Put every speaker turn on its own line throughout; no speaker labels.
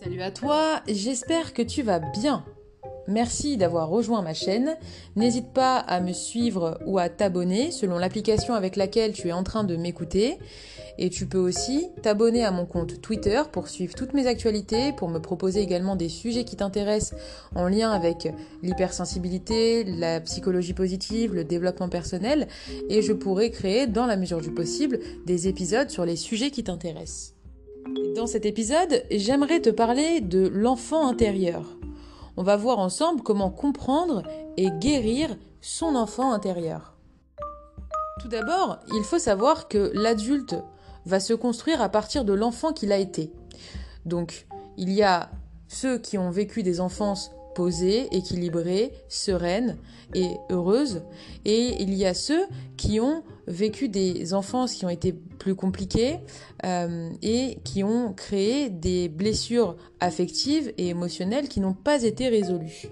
Salut à toi, j'espère que tu vas bien. Merci d'avoir rejoint ma chaîne. N'hésite pas à me suivre ou à t'abonner selon l'application avec laquelle tu es en train de m'écouter. Et tu peux aussi t'abonner à mon compte Twitter pour suivre toutes mes actualités, pour me proposer également des sujets qui t'intéressent en lien avec l'hypersensibilité, la psychologie positive, le développement personnel. Et je pourrai créer, dans la mesure du possible, des épisodes sur les sujets qui t'intéressent. Dans cet épisode, j'aimerais te parler de l'enfant intérieur on va voir ensemble comment comprendre et guérir son enfant intérieur. Tout d'abord, il faut savoir que l'adulte va se construire à partir de l'enfant qu'il a été. Donc, il y a ceux qui ont vécu des enfances posées, équilibrées, sereines et heureuses, et il y a ceux qui ont vécu des enfances qui ont été plus compliquées euh, et qui ont créé des blessures affectives et émotionnelles qui n'ont pas été résolues.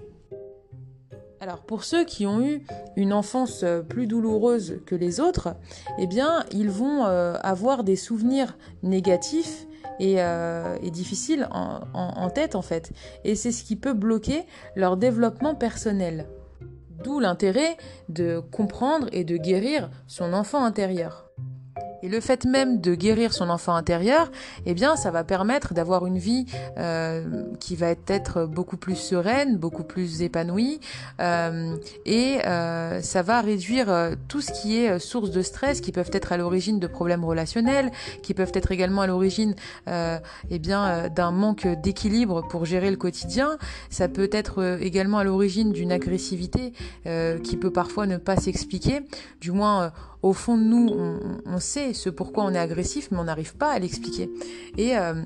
Alors pour ceux qui ont eu une enfance plus douloureuse que les autres, eh bien ils vont euh, avoir des souvenirs négatifs et, euh, difficiles en tête en fait. Et c'est ce qui peut bloquer leur développement personnel. D'où l'intérêt de comprendre et de guérir son enfant intérieur. Et le fait même de guérir son enfant intérieur, eh bien, ça va permettre d'avoir une vie euh, qui va être beaucoup plus sereine, beaucoup plus épanouie, euh, et euh, ça va réduire tout ce qui est source de stress, qui peuvent être à l'origine de problèmes relationnels, qui peuvent être également à l'origine, eh bien, d'un manque d'équilibre pour gérer le quotidien. Ça peut être également à l'origine d'une agressivité qui peut parfois ne pas s'expliquer, du moins au fond de nous, on, sait ce pourquoi on est agressif, mais on n'arrive pas à l'expliquer. Et, euh,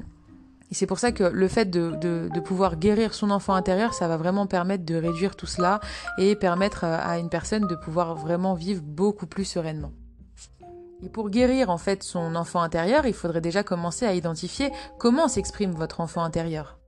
c'est pour ça que le fait de, pouvoir guérir son enfant intérieur, ça va vraiment permettre de réduire tout cela et permettre euh, à une personne de pouvoir vraiment vivre beaucoup plus sereinement. Et pour guérir en fait son enfant intérieur, il faudrait déjà commencer à identifier comment s'exprime votre enfant intérieur.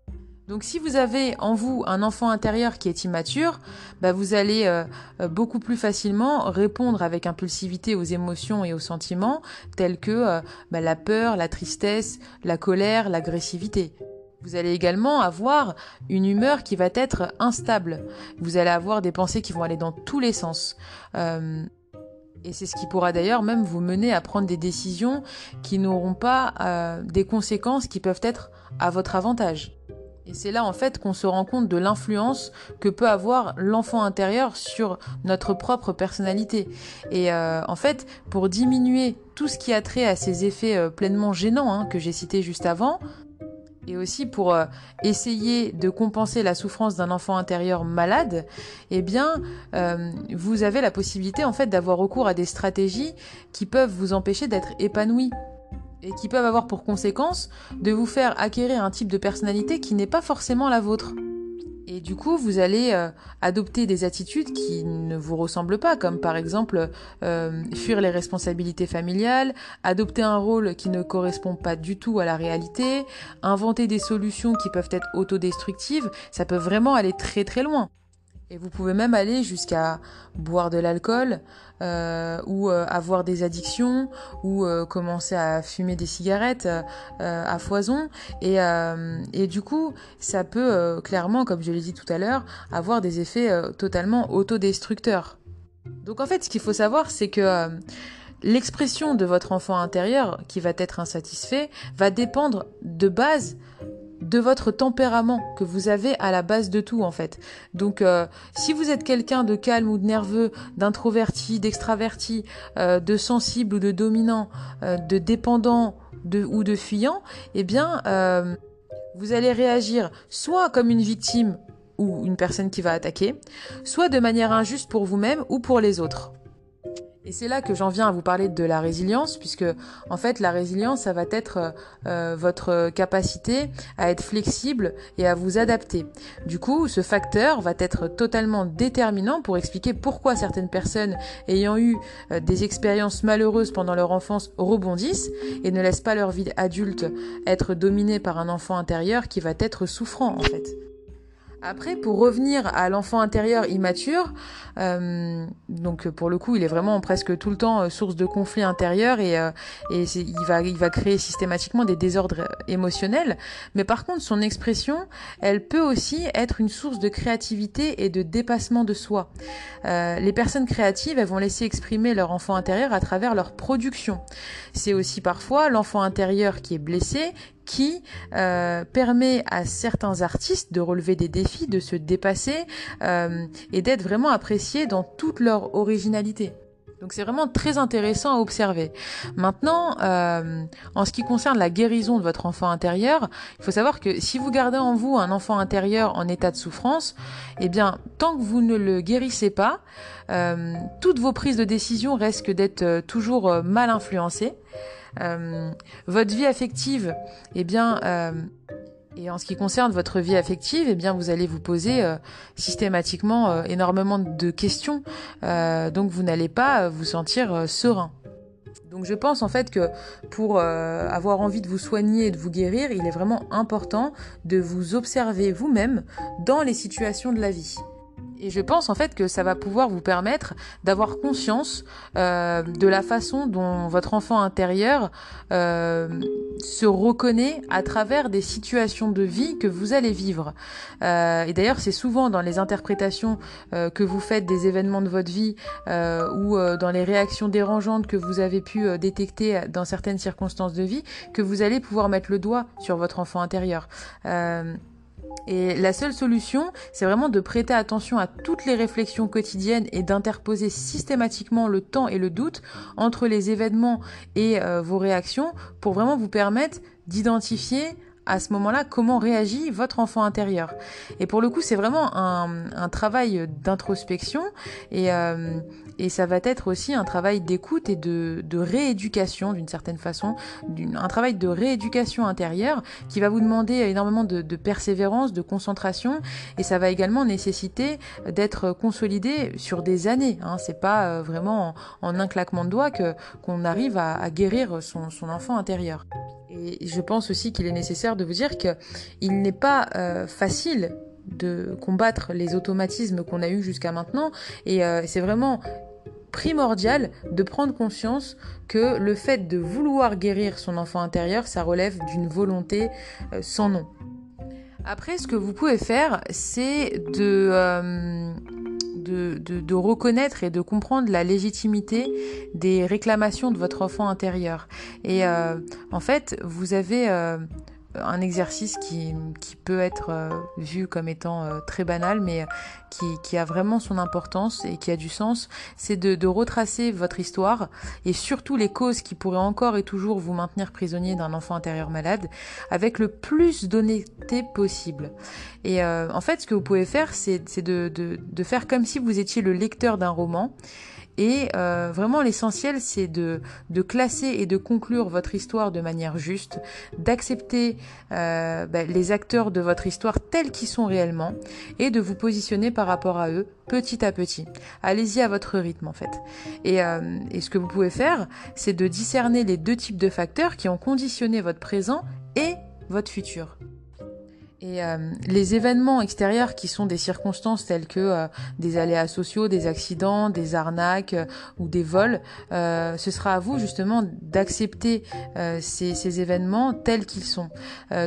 Donc si vous avez en vous un enfant intérieur qui est immature, bah, vous allez euh, euh, beaucoup plus facilement répondre avec impulsivité aux émotions et aux sentiments tels que euh, bah, la peur, la tristesse, la colère, l'agressivité. Vous allez également avoir une humeur qui va être instable. Vous allez avoir des pensées qui vont aller dans tous les sens. et c'est ce qui pourra d'ailleurs même vous mener à prendre des décisions qui n'auront pas des conséquences qui peuvent être à votre avantage. Et c'est là en fait qu'on se rend compte de l'influence que peut avoir l'enfant intérieur sur notre propre personnalité. Et euh, en fait, pour diminuer tout ce qui a trait à ces effets euh, pleinement gênants hein, que j'ai cités juste avant, et aussi pour euh, essayer de compenser la souffrance d'un enfant intérieur malade, eh bien, vous avez la possibilité en fait d'avoir recours à des stratégies qui peuvent vous empêcher d'être épanoui et qui peuvent avoir pour conséquence de vous faire acquérir un type de personnalité qui n'est pas forcément la vôtre. Et du coup, vous allez euh, adopter des attitudes qui ne vous ressemblent pas, comme par exemple euh, fuir les responsabilités familiales, adopter un rôle qui ne correspond pas du tout à la réalité, inventer des solutions qui peuvent être autodestructives, ça peut vraiment aller très très loin. Et vous pouvez même aller jusqu'à boire de l'alcool euh, ou euh, avoir des addictions ou euh, commencer à fumer des cigarettes à foison. Et, et, du coup, ça peut clairement, comme je l'ai dit tout à l'heure, avoir des effets totalement autodestructeurs. Donc en fait, ce qu'il faut savoir, c'est que l'expression de votre enfant intérieur qui va être insatisfait va dépendre de base de votre tempérament que vous avez à la base de tout en fait. Donc euh, si vous êtes quelqu'un de calme ou de nerveux, d'introverti, d'extraverti, euh, de sensible ou de dominant, euh, de dépendant de, ou de fuyant, eh bien vous allez réagir soit comme une victime ou une personne qui va attaquer, soit de manière injuste pour vous-même ou pour les autres. Et c'est là que j'en viens à vous parler de la résilience, puisque en fait la résilience, ça va être euh, votre capacité à être flexible et à vous adapter. Du coup, ce facteur va être totalement déterminant pour expliquer pourquoi certaines personnes ayant eu euh, des expériences malheureuses pendant leur enfance rebondissent et ne laissent pas leur vie adulte être dominée par un enfant intérieur qui va être souffrant en fait. Après, pour revenir à l'enfant intérieur immature, euh, donc pour le coup, il est vraiment presque tout le temps euh, source de conflits intérieurs et, euh, et il, va, il va créer systématiquement des désordres émotionnels. Mais par contre, son expression, elle peut aussi être une source de créativité et de dépassement de soi. Euh, les personnes créatives, elles vont laisser exprimer leur enfant intérieur à travers leur production. C'est aussi parfois l'enfant intérieur qui est blessé, qui euh, permet à certains artistes de relever des défis, de se dépasser euh, et d'être vraiment appréciés dans toute leur originalité. Donc c'est vraiment très intéressant à observer. Maintenant, euh, en ce qui concerne la guérison de votre enfant intérieur, il faut savoir que si vous gardez en vous un enfant intérieur en état de souffrance, eh bien, tant que vous ne le guérissez pas, euh, toutes vos prises de décision risquent d'être euh, toujours euh, mal influencées. Euh, votre vie affective, eh bien, euh, et en ce qui concerne votre vie affective, eh bien, vous allez vous poser euh, systématiquement énormément de questions, donc vous n'allez pas vous sentir serein. Donc je pense en fait que pour avoir envie de vous soigner et de vous guérir, il est vraiment important de vous observer vous-même dans les situations de la vie. Et je pense en fait que ça va pouvoir vous permettre d'avoir conscience euh, de la façon dont votre enfant intérieur euh, se reconnaît à travers des situations de vie que vous allez vivre. Euh, et d'ailleurs, c'est souvent dans les interprétations euh, que vous faites des événements de votre vie euh, ou euh, dans les réactions dérangeantes que vous avez pu détecter dans certaines circonstances de vie que vous allez pouvoir mettre le doigt sur votre enfant intérieur. Et la seule solution, c'est vraiment de prêter attention à toutes les réflexions quotidiennes et d'interposer systématiquement le temps et le doute entre les événements et euh, vos réactions pour vraiment vous permettre d'identifier à ce moment-là comment réagit votre enfant intérieur. Et pour le coup, c'est vraiment un, un travail d'introspection et, euh, et ça va être aussi un travail d'écoute et de, de rééducation d'une certaine façon, un travail de rééducation intérieure qui va vous demander énormément de, de, persévérance, de concentration et ça va également nécessiter d'être consolidé sur des années. Hein. C'est pas euh, vraiment en, en, un claquement de doigts que qu'on arrive à, à guérir son, son enfant intérieur. Et je pense aussi qu'il est nécessaire de vous dire qu'il n'est pas euh, facile de combattre les automatismes qu'on a eus jusqu'à maintenant. Et euh, c'est vraiment primordial de prendre conscience que le fait de vouloir guérir son enfant intérieur, ça relève d'une volonté euh, sans nom. Après, ce que vous pouvez faire, c'est de... De, reconnaître et de comprendre la légitimité des réclamations de votre enfant intérieur. Et euh, en fait, vous avez euh, un exercice qui, qui peut être euh, vu comme étant euh, très banal, mais qui, qui, a vraiment son importance et qui a du sens, c'est de, de, retracer votre histoire et surtout les causes qui pourraient encore et toujours vous maintenir prisonnier d'un enfant intérieur malade avec le plus d'honnêteté possible. Et euh, en fait, ce que vous pouvez faire, c'est de, de, de faire comme si vous étiez le lecteur d'un roman et euh, vraiment, l'essentiel, c'est de, de, classer et de conclure votre histoire de manière juste, d'accepter euh, bah, les acteurs de votre histoire tels qu'ils sont réellement, et de vous positionner par rapport à eux petit à petit. Allez-y à votre rythme, en fait. Et, euh, et ce que vous pouvez faire, c'est de discerner les deux types de facteurs qui ont conditionné votre présent et votre futur. Et euh, les événements extérieurs qui sont des circonstances telles que euh, des aléas sociaux, des accidents, des arnaques euh, ou des vols, euh, ce sera à vous justement d'accepter ces, événements tels qu'ils sont.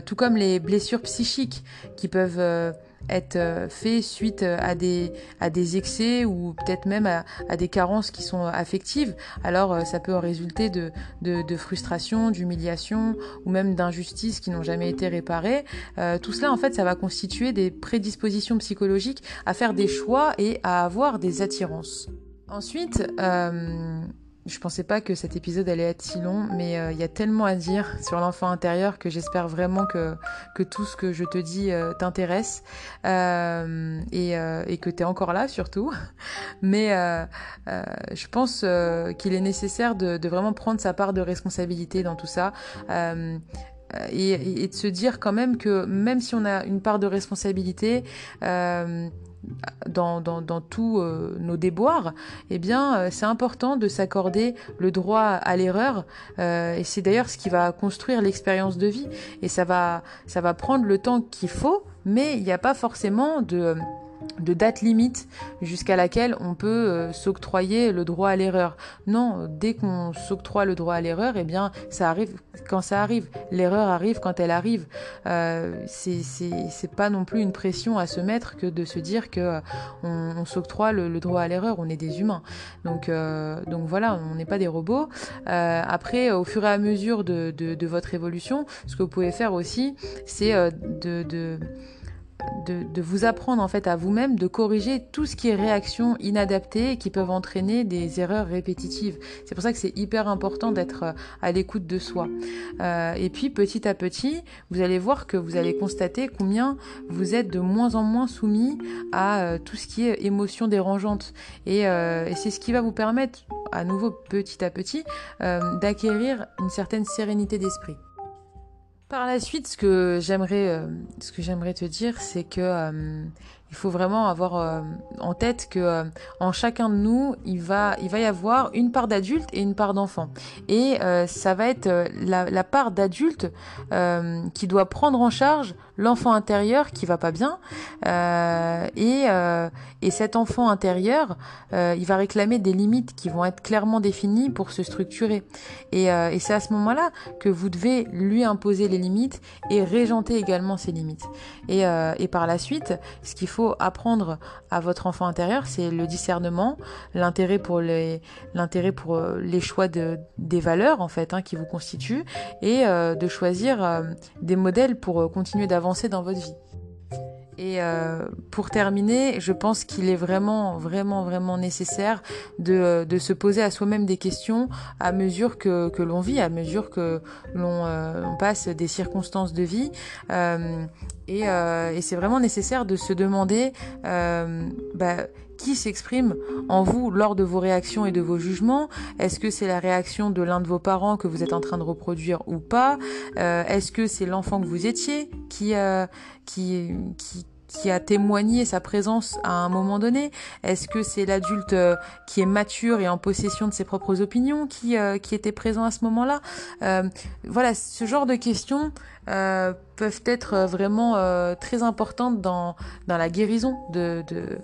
tout comme les blessures psychiques qui peuvent être euh, fait suite euh, à des, à des excès ou peut-être même à, à, des carences qui sont affectives, alors euh, ça peut en résulter de, de, de frustration, d'humiliation ou même d'injustices qui n'ont jamais été réparées. Euh, tout cela, en fait, ça va constituer des prédispositions psychologiques à faire des choix et à avoir des attirances. Ensuite, euh, je pensais pas que cet épisode allait être si long, mais il euh, y a tellement à dire sur l'enfant intérieur que j'espère vraiment que, que tout ce que je te dis euh, t'intéresse euh, et, que tu es encore là surtout. Mais je pense qu'il est nécessaire de, vraiment prendre sa part de responsabilité dans tout ça et, de se dire quand même que même si on a une part de responsabilité, dans, dans, tous euh, nos déboires, eh bien, euh, c'est important de s'accorder le droit à l'erreur. Euh, et c'est d'ailleurs ce qui va construire l'expérience de vie. Et ça va, ça va prendre le temps qu'il faut, mais il n'y a pas forcément de de date limite jusqu'à laquelle on peut euh, s'octroyer le droit à l'erreur. Non, dès qu'on s'octroie le droit à l'erreur, eh bien, ça arrive quand ça arrive. L'erreur arrive quand elle arrive. Euh, c'est pas non plus une pression à se mettre que de se dire que euh, on, s'octroie le, droit à l'erreur. On est des humains. Donc, euh, donc voilà, on n'est pas des robots. après, au fur et à mesure de, de, de, votre évolution, ce que vous pouvez faire aussi, c'est de, de de, vous apprendre en fait à vous-même de corriger tout ce qui est réactions inadaptées qui peuvent entraîner des erreurs répétitives. C'est pour ça que c'est hyper important d'être euh, à l'écoute de soi. Euh, et puis petit à petit, vous allez voir que vous allez constater combien vous êtes de moins en moins soumis à euh, tout ce qui est émotion dérangeante. Et, et c'est ce qui va vous permettre, à nouveau petit à petit, d'acquérir une certaine sérénité d'esprit. Par la suite, ce que j'aimerais, euh, ce que j'aimerais te dire, c'est que euh, il faut vraiment avoir euh, en tête que en chacun de nous, il va, il va y avoir une part d'adulte et une part d'enfant. Et ça va être la, part d'adulte qui doit prendre en charge l'enfant intérieur qui va pas bien euh, et, euh, et cet enfant intérieur euh, il va réclamer des limites qui vont être clairement définies pour se structurer et, euh, et c'est à ce moment-là que vous devez lui imposer les limites et régenter également ses limites et, euh, et par la suite ce qu'il faut apprendre à votre enfant intérieur c'est le discernement l'intérêt pour les l'intérêt pour euh, les choix de des valeurs en fait hein, qui vous constituent et de choisir des modèles pour continuer d'avancer dans votre vie. Et euh, pour terminer, je pense qu'il est vraiment, vraiment, vraiment nécessaire de, de se poser à soi-même des questions à mesure que, que l'on vit, à mesure que l'on euh, passe des circonstances de vie. Euh, et, euh, et c'est vraiment nécessaire de se demander euh, bah, qui s'exprime en vous lors de vos réactions et de vos jugements? Est-ce que c'est la réaction de l'un de vos parents que vous êtes en train de reproduire ou pas? Euh, Est-ce que c'est l'enfant que vous étiez qui, euh, qui, qui qui a témoigné sa présence à un moment donné? Est-ce que c'est l'adulte euh, qui est mature et en possession de ses propres opinions qui, euh, qui était présent à ce moment-là? Euh, Voilà, ce genre de questions peuvent être vraiment très importantes dans, dans la guérison de, de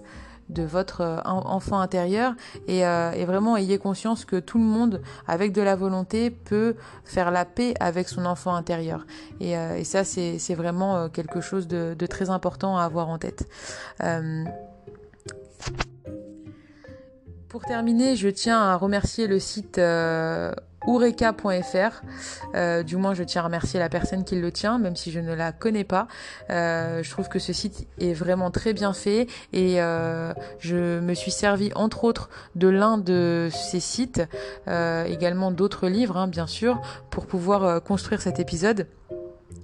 de votre euh, enfant intérieur et, euh, et, vraiment ayez conscience que tout le monde avec de la volonté peut faire la paix avec son enfant intérieur et, euh, ça c'est vraiment quelque chose de, très important à avoir en tête. Pour terminer, je tiens à remercier le site Ureka.fr. Euh, du moins, je tiens à remercier la personne qui le tient, même si je ne la connais pas. Euh, je trouve que ce site est vraiment très bien fait et euh, je me suis servi entre autres de l'un de ces sites, également d'autres livres, hein, bien sûr, pour pouvoir construire cet épisode.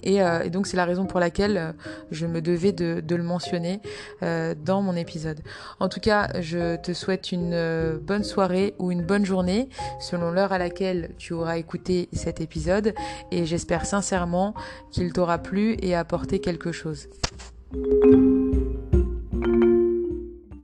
Euh, et, donc c'est la raison pour laquelle euh, je me devais de, le mentionner euh, dans mon épisode. En tout cas, je te souhaite une bonne soirée ou une bonne journée selon l'heure à laquelle tu auras écouté cet épisode et j'espère sincèrement qu'il t'aura plu et apporté quelque chose.